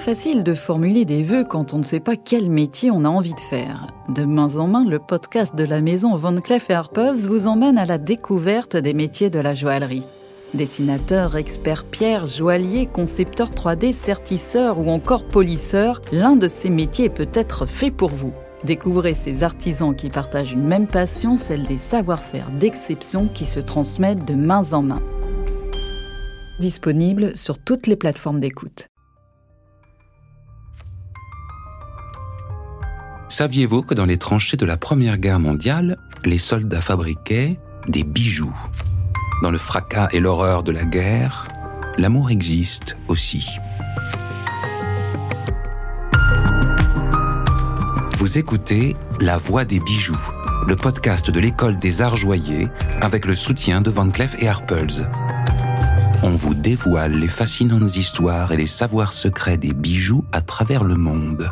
facile de formuler des vœux quand on ne sait pas quel métier on a envie de faire. De main en main, le podcast de la maison Van Cleef Arpels vous emmène à la découverte des métiers de la joaillerie. Dessinateur, expert pierre, joaillier, concepteur 3D, sertisseur ou encore polisseur, l'un de ces métiers peut-être fait pour vous. Découvrez ces artisans qui partagent une même passion, celle des savoir-faire d'exception qui se transmettent de main en main. Disponible sur toutes les plateformes d'écoute. Saviez-vous que dans les tranchées de la Première Guerre mondiale, les soldats fabriquaient des bijoux? Dans le fracas et l'horreur de la guerre, l'amour existe aussi. Vous écoutez La Voix des bijoux, le podcast de l'école des arts joyers avec le soutien de Van Cleef et Arpels. On vous dévoile les fascinantes histoires et les savoirs secrets des bijoux à travers le monde.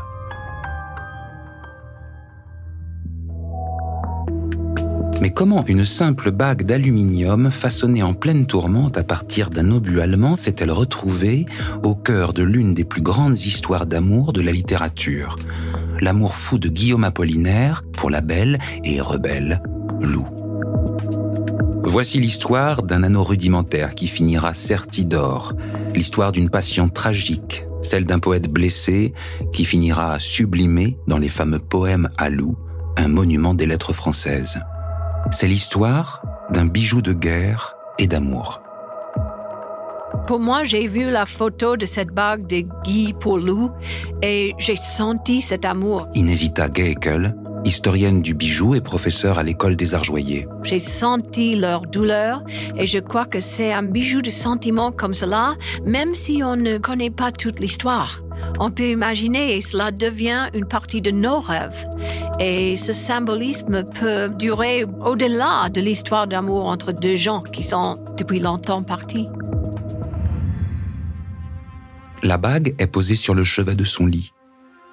Mais comment une simple bague d'aluminium façonnée en pleine tourmente à partir d'un obus allemand s'est-elle retrouvée au cœur de l'une des plus grandes histoires d'amour de la littérature? L'amour fou de Guillaume Apollinaire pour la belle et rebelle Lou. Voici l'histoire d'un anneau rudimentaire qui finira serti d'or, l'histoire d'une passion tragique, celle d'un poète blessé qui finira sublimé dans les fameux poèmes à Lou, un monument des lettres françaises. C'est l'histoire d'un bijou de guerre et d'amour. Pour moi, j'ai vu la photo de cette bague de Guy Paulou et j'ai senti cet amour. Inesita Geekel, historienne du bijou et professeure à l'école des arts joyers. J'ai senti leur douleur et je crois que c'est un bijou de sentiment comme cela, même si on ne connaît pas toute l'histoire. On peut imaginer et cela devient une partie de nos rêves. Et ce symbolisme peut durer au-delà de l'histoire d'amour entre deux gens qui sont depuis longtemps partis. La bague est posée sur le chevet de son lit.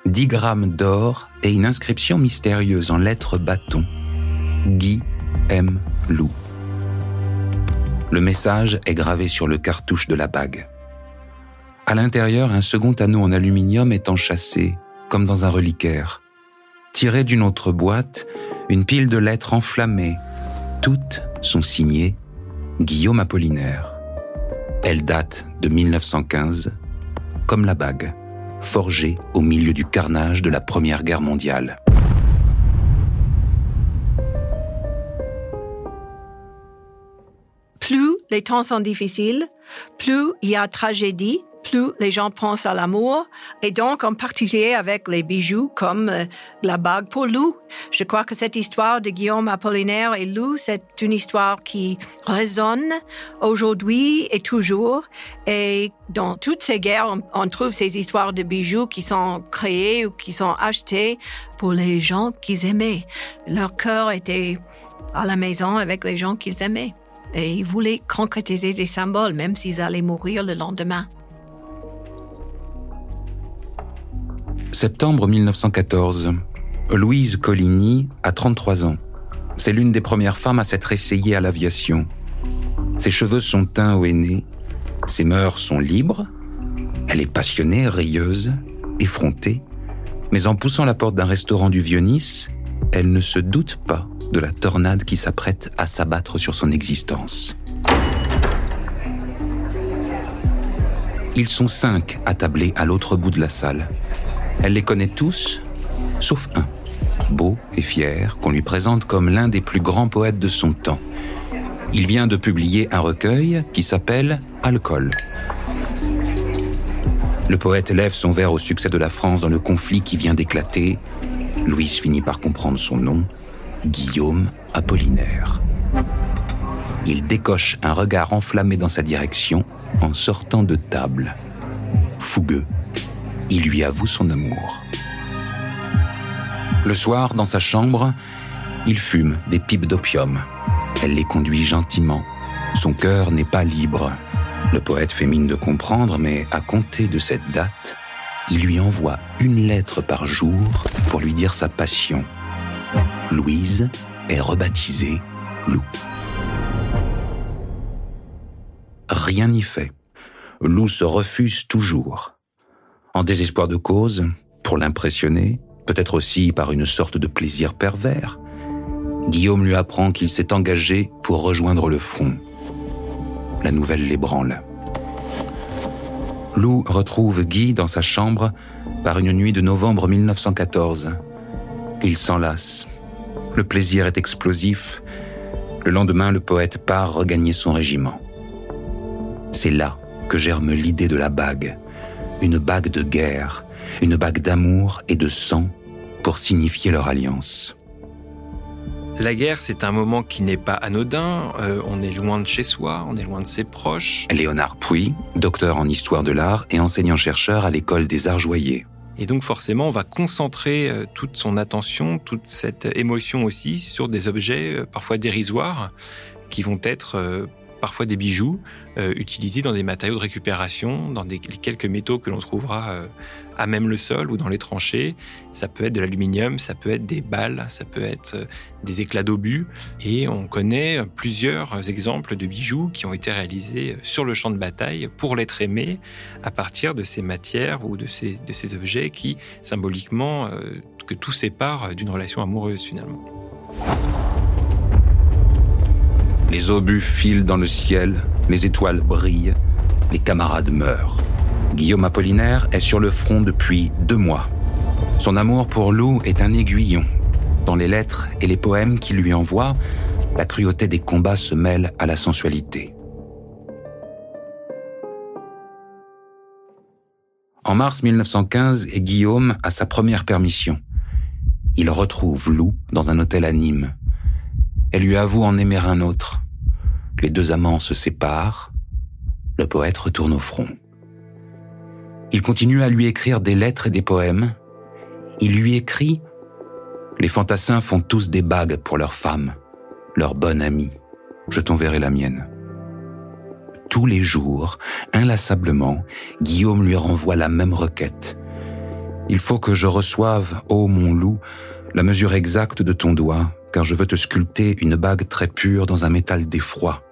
10 grammes d'or et une inscription mystérieuse en lettres bâton. Guy M. Lou. Le message est gravé sur le cartouche de la bague. À l'intérieur, un second anneau en aluminium est enchâssé, comme dans un reliquaire. Tiré d'une autre boîte, une pile de lettres enflammées. Toutes sont signées Guillaume Apollinaire. Elles datent de 1915, comme la bague, forgée au milieu du carnage de la Première Guerre mondiale. Plus les temps sont difficiles, plus il y a tragédie, plus les gens pensent à l'amour, et donc en particulier avec les bijoux comme euh, la bague pour Lou. Je crois que cette histoire de Guillaume Apollinaire et Lou, c'est une histoire qui résonne aujourd'hui et toujours. Et dans toutes ces guerres, on, on trouve ces histoires de bijoux qui sont créés ou qui sont achetés pour les gens qu'ils aimaient. Leur cœur était à la maison avec les gens qu'ils aimaient. Et ils voulaient concrétiser des symboles, même s'ils allaient mourir le lendemain. Septembre 1914. Louise Coligny a 33 ans. C'est l'une des premières femmes à s'être essayée à l'aviation. Ses cheveux sont teints au aîné. Ses mœurs sont libres. Elle est passionnée, rieuse, effrontée. Mais en poussant la porte d'un restaurant du Vieux-Nice, elle ne se doute pas de la tornade qui s'apprête à s'abattre sur son existence. Ils sont cinq attablés à l'autre bout de la salle. Elle les connaît tous, sauf un, beau et fier, qu'on lui présente comme l'un des plus grands poètes de son temps. Il vient de publier un recueil qui s'appelle Alcool. Le poète lève son verre au succès de la France dans le conflit qui vient d'éclater. Louise finit par comprendre son nom, Guillaume Apollinaire. Il décoche un regard enflammé dans sa direction en sortant de table. Fougueux, il lui avoue son amour. Le soir, dans sa chambre, il fume des pipes d'opium. Elle les conduit gentiment. Son cœur n'est pas libre. Le poète fait mine de comprendre, mais à compter de cette date, il lui envoie une lettre par jour pour lui dire sa passion. Louise est rebaptisée Lou. Rien n'y fait. Lou se refuse toujours. En désespoir de cause, pour l'impressionner, peut-être aussi par une sorte de plaisir pervers, Guillaume lui apprend qu'il s'est engagé pour rejoindre le front. La nouvelle l'ébranle. Lou retrouve Guy dans sa chambre par une nuit de novembre 1914. Il s'enlace. Le plaisir est explosif. Le lendemain, le poète part regagner son régiment. C'est là que germe l'idée de la bague. Une bague de guerre, une bague d'amour et de sang pour signifier leur alliance. La guerre, c'est un moment qui n'est pas anodin. Euh, on est loin de chez soi, on est loin de ses proches. Léonard Pouy, docteur en histoire de l'art et enseignant-chercheur à l'école des arts joyers. Et donc forcément, on va concentrer euh, toute son attention, toute cette émotion aussi sur des objets euh, parfois dérisoires qui vont être parfois des bijoux euh, utilisés dans des matériaux de récupération, dans les quelques métaux que l'on trouvera euh, à même le sol ou dans les tranchées. Ça peut être de l'aluminium, ça peut être des balles, ça peut être euh, des éclats d'obus. Et on connaît plusieurs exemples de bijoux qui ont été réalisés sur le champ de bataille pour l'être aimé à partir de ces matières ou de ces objets qui, symboliquement, que tout sépare d'une relation amoureuse finalement. Les obus filent dans le ciel, les étoiles brillent, les camarades meurent. Guillaume Apollinaire est sur le front depuis deux mois. Son amour pour Lou est un aiguillon. Dans les lettres et les poèmes qu'il lui envoie, la cruauté des combats se mêle à la sensualité. En mars 1915, Guillaume a sa première permission. Il retrouve Lou dans un hôtel à Nîmes. Elle lui avoue en aimer un autre. Les deux amants se séparent. Le poète retourne au front. Il continue à lui écrire des lettres et des poèmes. Il lui écrit Les fantassins font tous des bagues pour leurs femmes, leur bonne amie. Je t'enverrai la mienne. Tous les jours, inlassablement, Guillaume lui renvoie la même requête. Il faut que je reçoive, ô mon loup, la mesure exacte de ton doigt, car je veux te sculpter une bague très pure dans un métal d'effroi.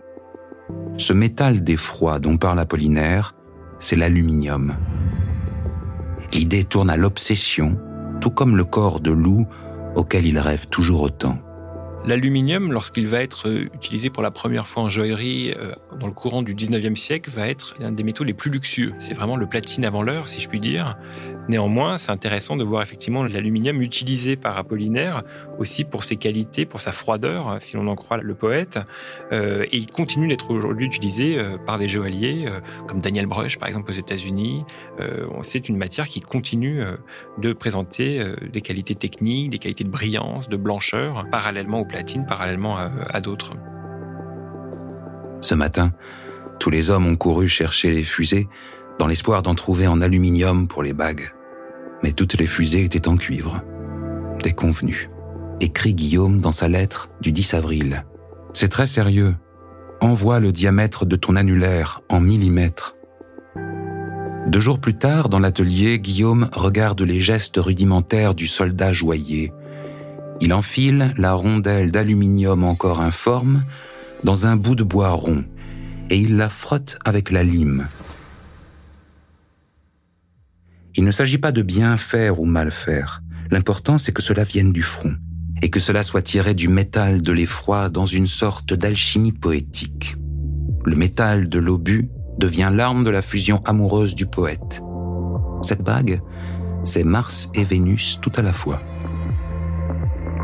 Ce métal d'effroi dont parle Apollinaire, c'est l'aluminium. L'idée tourne à l'obsession, tout comme le corps de loup auquel il rêve toujours autant. L'aluminium, lorsqu'il va être euh, utilisé pour la première fois en joaillerie euh, dans le courant du 19e siècle, va être l'un des métaux les plus luxueux. C'est vraiment le platine avant l'heure, si je puis dire. Néanmoins, c'est intéressant de voir effectivement l'aluminium utilisé par Apollinaire aussi pour ses qualités, pour sa froideur, si l'on en croit le poète. Euh, et il continue d'être aujourd'hui utilisé par des joailliers comme Daniel Brush, par exemple, aux États-Unis. c'est une matière qui continue de présenter des qualités techniques, des qualités de brillance, de blancheur, parallèlement au parallèlement à, d'autres. Ce matin, tous les hommes ont couru chercher les fusées dans l'espoir d'en trouver en aluminium pour les bagues. Mais toutes les fusées étaient en cuivre. Déconvenu. Écrit Guillaume dans sa lettre du 10 avril. C'est très sérieux. Envoie le diamètre de ton annulaire en millimètres. Deux jours plus tard, dans l'atelier, Guillaume regarde les gestes rudimentaires du soldat joyeux il enfile la rondelle d'aluminium encore informe dans un bout de bois rond et il la frotte avec la lime. Il ne s'agit pas de bien faire ou mal faire. L'important, c'est que cela vienne du front et que cela soit tiré du métal de l'effroi dans une sorte d'alchimie poétique. Le métal de l'obus devient l'arme de la fusion amoureuse du poète. Cette bague, c'est Mars et Vénus tout à la fois.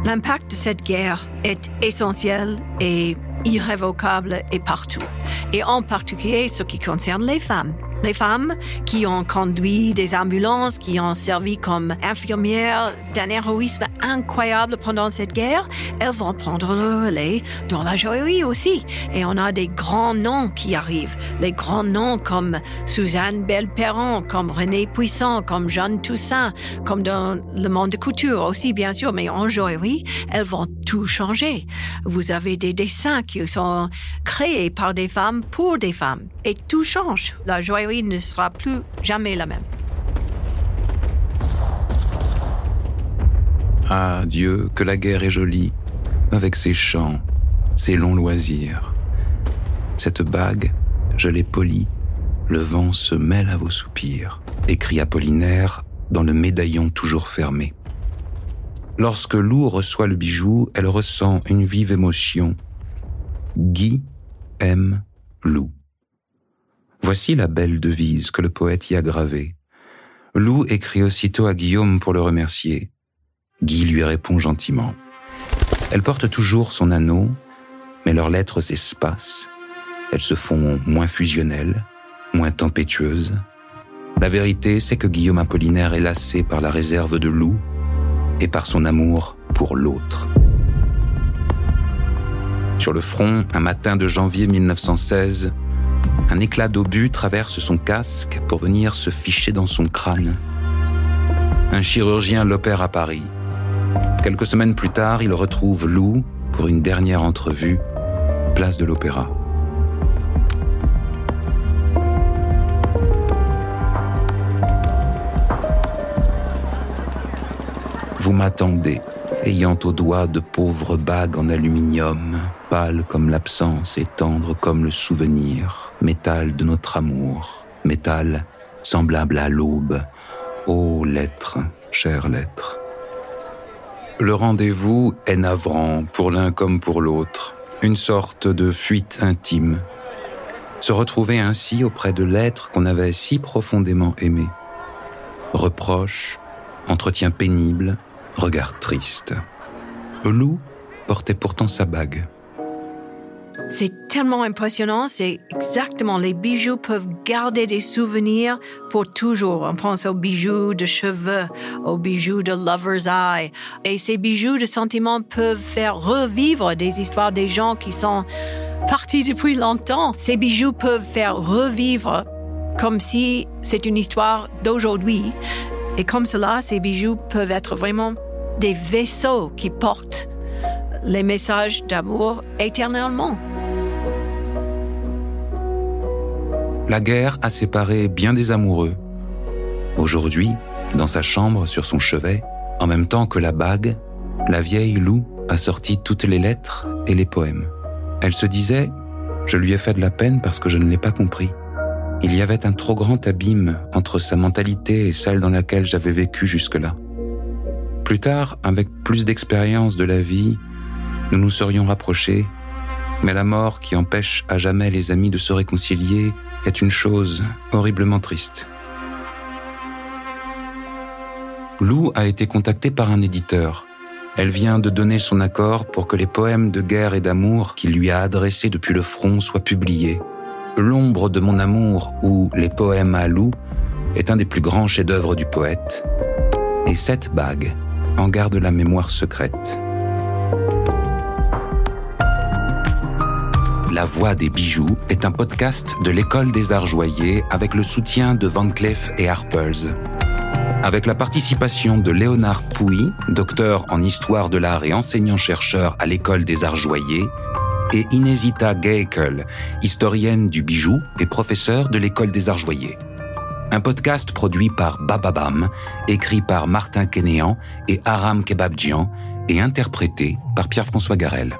L'impact de cette guerre est essentiel et irrévocable et partout, et en particulier ce qui concerne les femmes. Les femmes qui ont conduit des ambulances, qui ont servi comme infirmières d'un héroïsme incroyable pendant cette guerre, elles vont prendre le relais dans la joaillerie aussi. Et on a des grands noms qui arrivent. Des grands noms comme Suzanne Belperron, comme René Puissant, comme Jeanne Toussaint, comme dans le monde de couture aussi, bien sûr. Mais en joaillerie, elles vont tout changer. Vous avez des dessins qui sont créés par des femmes pour des femmes. Et tout change. La joaillerie ne sera plus jamais la même. Ah Dieu, que la guerre est jolie, avec ses chants, ses longs loisirs. Cette bague, je l'ai polie, le vent se mêle à vos soupirs. écrit Apollinaire dans le médaillon toujours fermé. Lorsque Lou reçoit le bijou, elle ressent une vive émotion. Guy aime Lou. Voici la belle devise que le poète y a gravée. Lou écrit aussitôt à Guillaume pour le remercier. Guy lui répond gentiment. Elle porte toujours son anneau, mais leurs lettres s'espacent. Elles se font moins fusionnelles, moins tempétueuses. La vérité, c'est que Guillaume Apollinaire est lassé par la réserve de Lou et par son amour pour l'autre. Sur le front, un matin de janvier 1916, un éclat d'obus traverse son casque pour venir se ficher dans son crâne. Un chirurgien l'opère à Paris. Quelques semaines plus tard, il retrouve Lou pour une dernière entrevue, place de l'Opéra. Vous m'attendez, ayant au doigt de pauvres bagues en aluminium, pâle comme l'absence et tendre comme le souvenir, métal de notre amour, métal semblable à l'aube, ô lettre, chère lettre. Le rendez-vous est navrant pour l'un comme pour l'autre, une sorte de fuite intime. Se retrouver ainsi auprès de l'être qu'on avait si profondément aimé. Reproche, entretien pénible, regard triste. Lou portait pourtant sa bague. C'est tellement impressionnant, c'est exactement, les bijoux peuvent garder des souvenirs pour toujours. On pense aux bijoux de cheveux, aux bijoux de lover's eye. Et ces bijoux de sentiments peuvent faire revivre des histoires des gens qui sont partis depuis longtemps. Ces bijoux peuvent faire revivre comme si c'est une histoire d'aujourd'hui. Et comme cela, ces bijoux peuvent être vraiment des vaisseaux qui portent les messages d'amour éternellement. La guerre a séparé bien des amoureux. Aujourd'hui, dans sa chambre sur son chevet, en même temps que la bague, la vieille Lou a sorti toutes les lettres et les poèmes. Elle se disait, je lui ai fait de la peine parce que je ne l'ai pas compris. Il y avait un trop grand abîme entre sa mentalité et celle dans laquelle j'avais vécu jusque-là. Plus tard, avec plus d'expérience de la vie, nous nous serions rapprochés, mais la mort qui empêche à jamais les amis de se réconcilier est une chose horriblement triste. Lou a été contactée par un éditeur. Elle vient de donner son accord pour que les poèmes de guerre et d'amour qu'il lui a adressés depuis le front soient publiés. L'ombre de mon amour ou Les poèmes à Lou est un des plus grands chefs-d'œuvre du poète. Et cette bague en garde la mémoire secrète. La Voix des bijoux est un podcast de l'École des Arts Joyers avec le soutien de Van Cleef et Harpers. Avec la participation de Léonard Pouy, docteur en histoire de l'art et enseignant-chercheur à l'École des Arts Joyers, et Inesita Gaekel, historienne du bijou et professeure de l'École des Arts Joyers. Un podcast produit par Bababam, écrit par Martin Kénéan et Aram Kebabjian et interprété par Pierre-François Garel.